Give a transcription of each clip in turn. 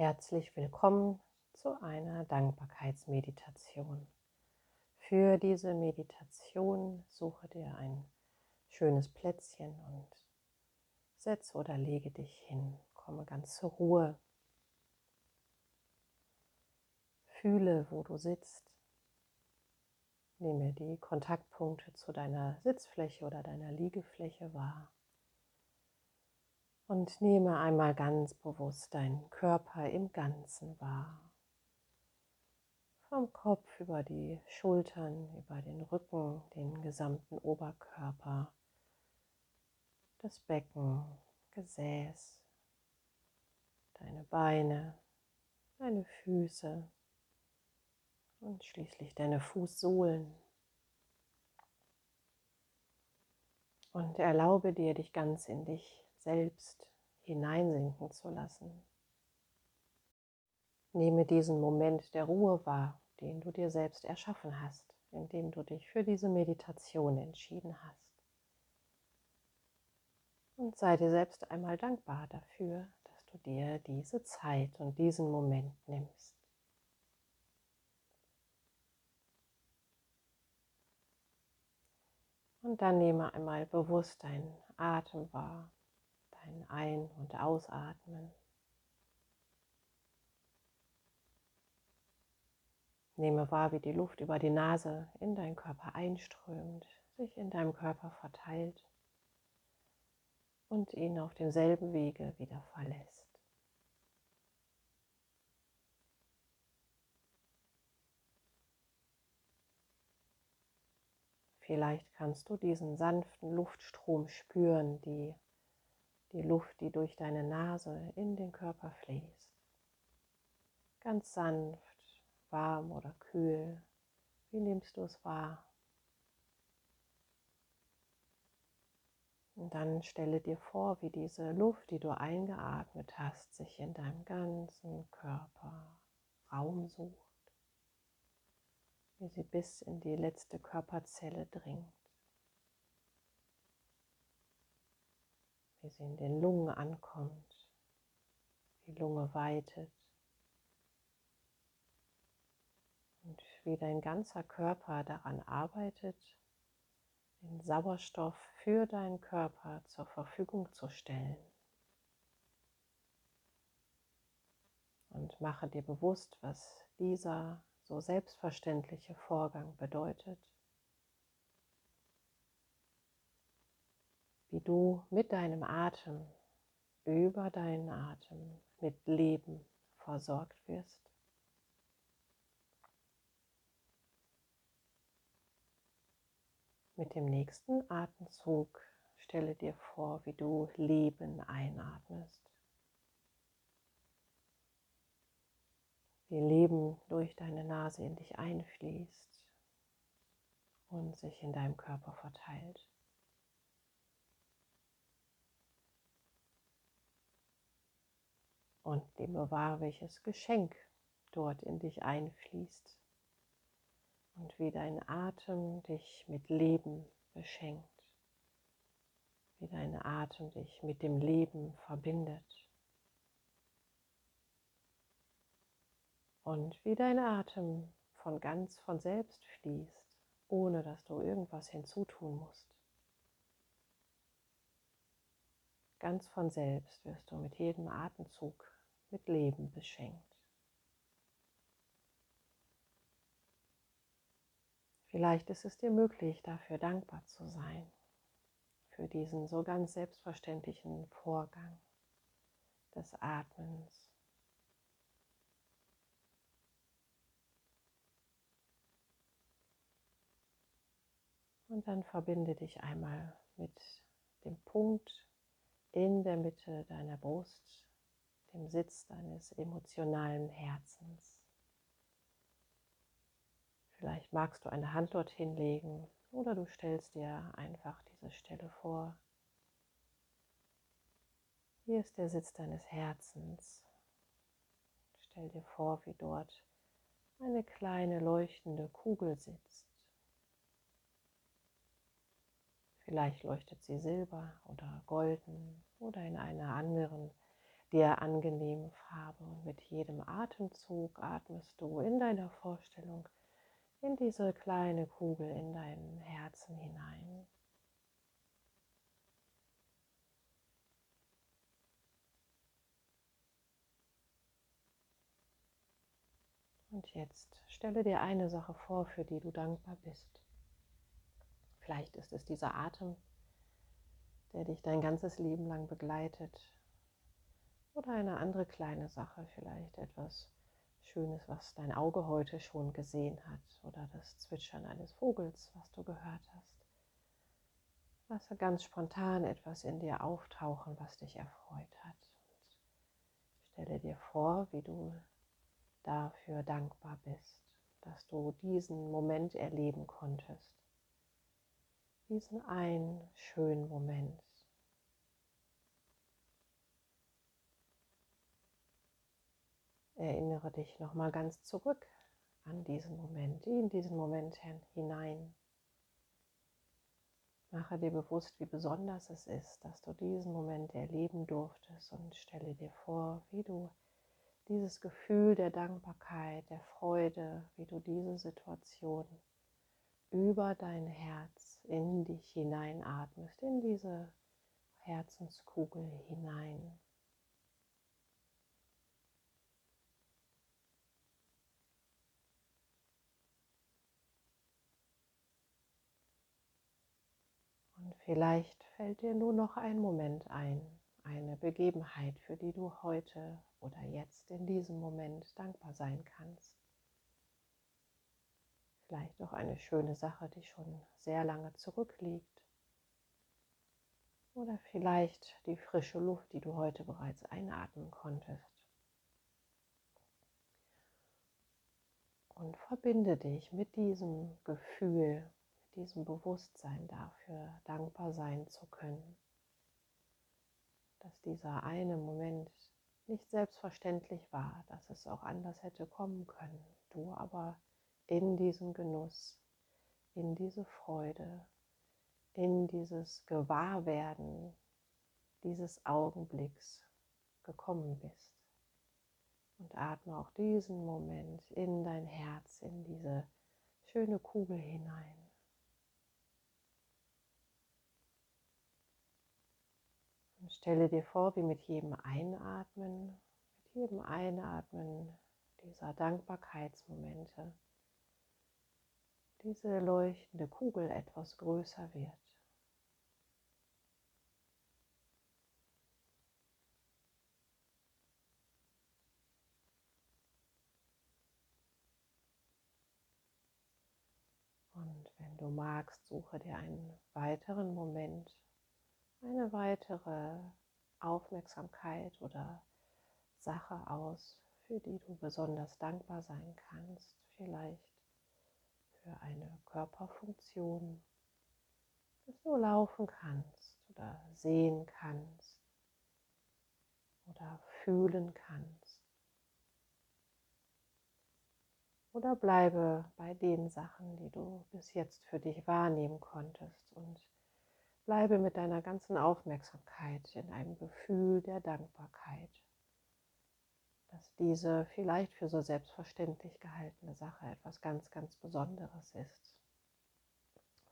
Herzlich willkommen zu einer Dankbarkeitsmeditation. Für diese Meditation suche dir ein schönes Plätzchen und setze oder lege dich hin. Komme ganz zur Ruhe. Fühle, wo du sitzt. Nehme die Kontaktpunkte zu deiner Sitzfläche oder deiner Liegefläche wahr. Und nehme einmal ganz bewusst deinen Körper im Ganzen wahr. Vom Kopf über die Schultern, über den Rücken, den gesamten Oberkörper, das Becken, Gesäß, deine Beine, deine Füße und schließlich deine Fußsohlen. Und erlaube dir, dich ganz in dich selbst hineinsinken zu lassen. Nehme diesen Moment der Ruhe wahr, den du dir selbst erschaffen hast, indem du dich für diese Meditation entschieden hast. Und sei dir selbst einmal dankbar dafür, dass du dir diese Zeit und diesen Moment nimmst. Und dann nehme einmal bewusst deinen Atem wahr ein Ein- und Ausatmen. Nehme wahr, wie die Luft über die Nase in deinen Körper einströmt, sich in deinem Körper verteilt und ihn auf demselben Wege wieder verlässt. Vielleicht kannst du diesen sanften Luftstrom spüren, die die Luft, die durch deine Nase in den Körper fließt. Ganz sanft, warm oder kühl. Wie nimmst du es wahr? Und dann stelle dir vor, wie diese Luft, die du eingeatmet hast, sich in deinem ganzen Körper Raum sucht, wie sie bis in die letzte Körperzelle dringt. Wie sie in den Lungen ankommt, die Lunge weitet und wie dein ganzer Körper daran arbeitet, den Sauerstoff für deinen Körper zur Verfügung zu stellen. Und mache dir bewusst, was dieser so selbstverständliche Vorgang bedeutet. Wie du mit deinem Atem, über deinen Atem mit Leben versorgt wirst. Mit dem nächsten Atemzug stelle dir vor, wie du Leben einatmest. Wie Leben durch deine Nase in dich einfließt und sich in deinem Körper verteilt. Und nehme wahr, welches Geschenk dort in dich einfließt und wie dein Atem dich mit Leben beschenkt, wie dein Atem dich mit dem Leben verbindet und wie dein Atem von ganz von selbst fließt, ohne dass du irgendwas hinzutun musst. Ganz von selbst wirst du mit jedem Atemzug mit Leben beschenkt. Vielleicht ist es dir möglich, dafür dankbar zu sein, für diesen so ganz selbstverständlichen Vorgang des Atmens. Und dann verbinde dich einmal mit dem Punkt in der Mitte deiner Brust, dem Sitz deines emotionalen Herzens. Vielleicht magst du eine Hand dorthin legen oder du stellst dir einfach diese Stelle vor. Hier ist der Sitz deines Herzens. Stell dir vor, wie dort eine kleine leuchtende Kugel sitzt. Vielleicht leuchtet sie silber oder golden oder in einer anderen dir angenehme Farbe. Und mit jedem Atemzug atmest du in deiner Vorstellung in diese kleine Kugel in dein Herzen hinein. Und jetzt stelle dir eine Sache vor, für die du dankbar bist. Vielleicht ist es dieser Atem, der dich dein ganzes Leben lang begleitet. Oder eine andere kleine Sache, vielleicht etwas Schönes, was dein Auge heute schon gesehen hat. Oder das Zwitschern eines Vogels, was du gehört hast. Lasse ganz spontan etwas in dir auftauchen, was dich erfreut hat. Und stelle dir vor, wie du dafür dankbar bist, dass du diesen Moment erleben konntest. Diesen einen schönen Moment. Erinnere dich nochmal ganz zurück an diesen Moment, in diesen Moment hinein. Mache dir bewusst, wie besonders es ist, dass du diesen Moment erleben durftest und stelle dir vor, wie du dieses Gefühl der Dankbarkeit, der Freude, wie du diese Situation über dein Herz in dich hineinatmest, in diese Herzenskugel hinein. Und vielleicht fällt dir nur noch ein Moment ein, eine Begebenheit, für die du heute oder jetzt in diesem Moment dankbar sein kannst. Vielleicht auch eine schöne Sache, die schon sehr lange zurückliegt. Oder vielleicht die frische Luft, die du heute bereits einatmen konntest. Und verbinde dich mit diesem Gefühl, diesem Bewusstsein dafür, dankbar sein zu können dass dieser eine Moment nicht selbstverständlich war, dass es auch anders hätte kommen können. Du aber in diesen Genuss, in diese Freude, in dieses Gewahrwerden dieses Augenblicks gekommen bist. Und atme auch diesen Moment in dein Herz, in diese schöne Kugel hinein. Und stelle dir vor, wie mit jedem Einatmen, mit jedem Einatmen dieser Dankbarkeitsmomente, diese leuchtende Kugel etwas größer wird. Und wenn du magst, suche dir einen weiteren Moment, eine weitere Aufmerksamkeit oder Sache aus, für die du besonders dankbar sein kannst. Vielleicht für eine Körperfunktion, dass du laufen kannst oder sehen kannst oder fühlen kannst. Oder bleibe bei den Sachen, die du bis jetzt für dich wahrnehmen konntest Bleibe mit deiner ganzen Aufmerksamkeit in einem Gefühl der Dankbarkeit, dass diese vielleicht für so selbstverständlich gehaltene Sache etwas ganz, ganz Besonderes ist.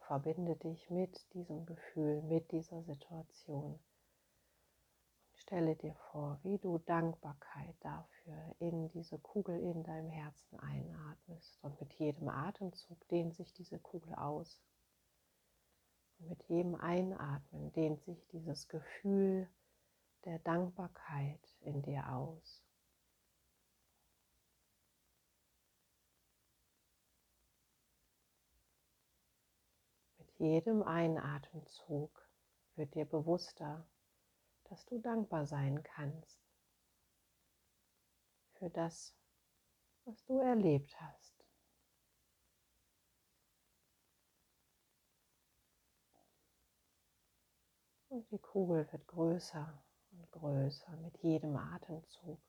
Verbinde dich mit diesem Gefühl, mit dieser Situation stelle dir vor, wie du Dankbarkeit dafür in diese Kugel in deinem Herzen einatmest. Und mit jedem Atemzug dehnt sich diese Kugel aus mit jedem Einatmen dehnt sich dieses Gefühl der Dankbarkeit in dir aus. Mit jedem Einatemzug wird dir bewusster, dass du dankbar sein kannst für das, was du erlebt hast. Und die Kugel wird größer und größer mit jedem Atemzug.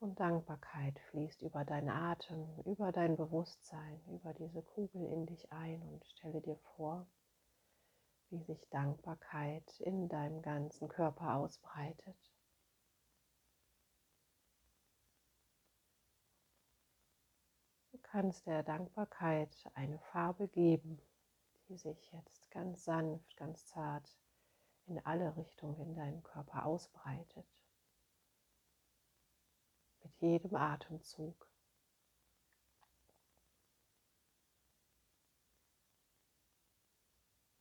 Und Dankbarkeit fließt über deinen Atem, über dein Bewusstsein, über diese Kugel in dich ein und stelle dir vor, wie sich Dankbarkeit in deinem ganzen Körper ausbreitet. Du kannst der Dankbarkeit eine Farbe geben, die sich jetzt ganz sanft, ganz zart in alle Richtungen in deinem Körper ausbreitet. Mit jedem Atemzug.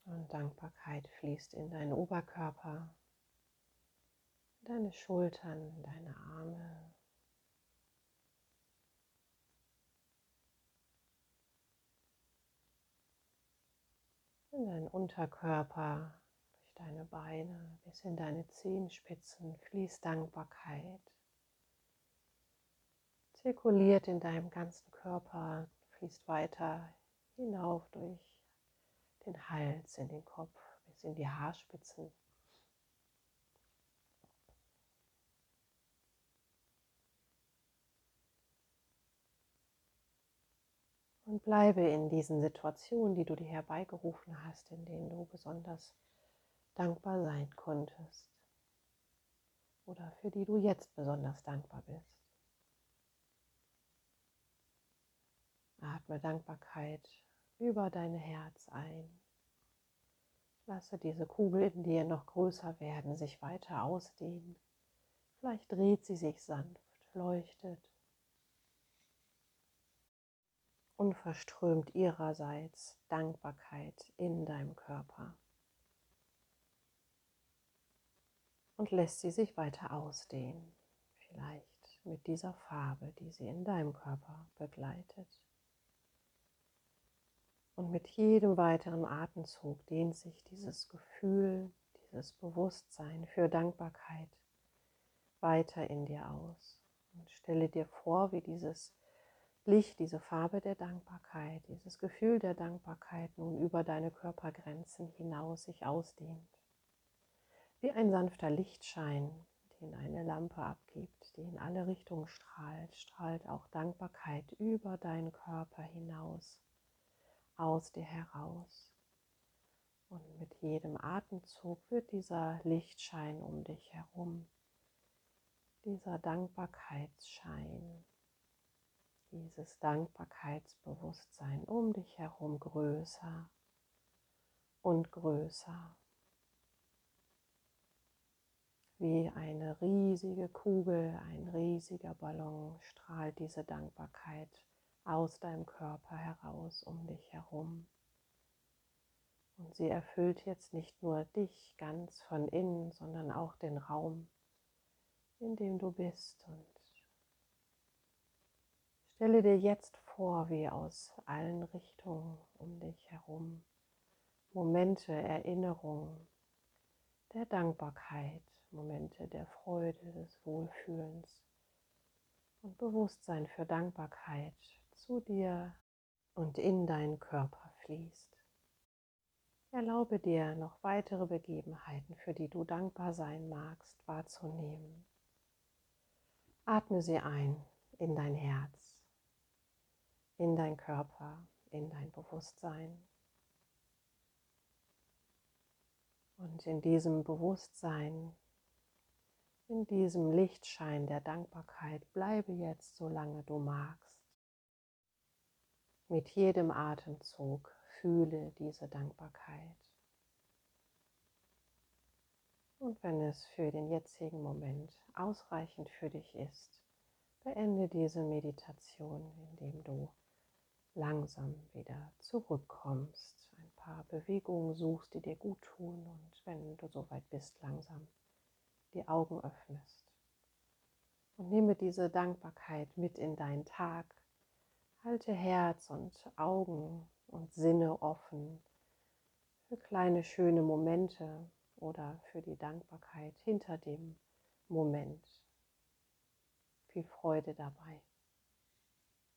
Und Dankbarkeit fließt in deinen Oberkörper, in deine Schultern, in deine Arme, in deinen Unterkörper, deine Beine bis in deine Zehenspitzen fließt Dankbarkeit. Zirkuliert in deinem ganzen Körper, fließt weiter hinauf durch den Hals, in den Kopf, bis in die Haarspitzen. Und bleibe in diesen Situationen, die du dir herbeigerufen hast, in denen du besonders dankbar sein konntest oder für die du jetzt besonders dankbar bist. Atme Dankbarkeit über dein Herz ein. Lasse diese Kugel in dir noch größer werden, sich weiter ausdehnen. Vielleicht dreht sie sich sanft, leuchtet unverströmt ihrerseits Dankbarkeit in deinem Körper und lässt sie sich weiter ausdehnen, vielleicht mit dieser Farbe, die sie in deinem Körper begleitet. Und mit jedem weiteren Atemzug dehnt sich dieses Gefühl, dieses Bewusstsein für Dankbarkeit weiter in dir aus. Und stelle dir vor, wie dieses Licht, diese Farbe der Dankbarkeit, dieses Gefühl der Dankbarkeit nun über deine Körpergrenzen hinaus sich ausdehnt. Wie ein sanfter Lichtschein, den eine Lampe abgibt, die in alle Richtungen strahlt, strahlt auch Dankbarkeit über deinen Körper hinaus, aus dir heraus. Und mit jedem Atemzug wird dieser Lichtschein um dich herum, dieser Dankbarkeitsschein dieses Dankbarkeitsbewusstsein um dich herum größer und größer. Wie eine riesige Kugel, ein riesiger Ballon strahlt diese Dankbarkeit aus deinem Körper heraus um dich herum. Und sie erfüllt jetzt nicht nur dich ganz von innen, sondern auch den Raum, in dem du bist und Stelle dir jetzt vor, wie aus allen Richtungen um dich herum Momente, Erinnerungen der Dankbarkeit, Momente der Freude, des Wohlfühlens und Bewusstsein für Dankbarkeit zu dir und in deinen Körper fließt. Erlaube dir noch weitere Begebenheiten, für die du dankbar sein magst, wahrzunehmen. Atme sie ein in dein Herz in dein Körper, in dein Bewusstsein. Und in diesem Bewusstsein, in diesem Lichtschein der Dankbarkeit, bleibe jetzt, solange du magst. Mit jedem Atemzug fühle diese Dankbarkeit. Und wenn es für den jetzigen Moment ausreichend für dich ist, beende diese Meditation, indem du langsam wieder zurückkommst, ein paar Bewegungen suchst, die dir gut tun und wenn du soweit bist, langsam die Augen öffnest. Und nehme diese Dankbarkeit mit in deinen Tag. Halte Herz und Augen und Sinne offen für kleine schöne Momente oder für die Dankbarkeit hinter dem Moment. Viel Freude dabei.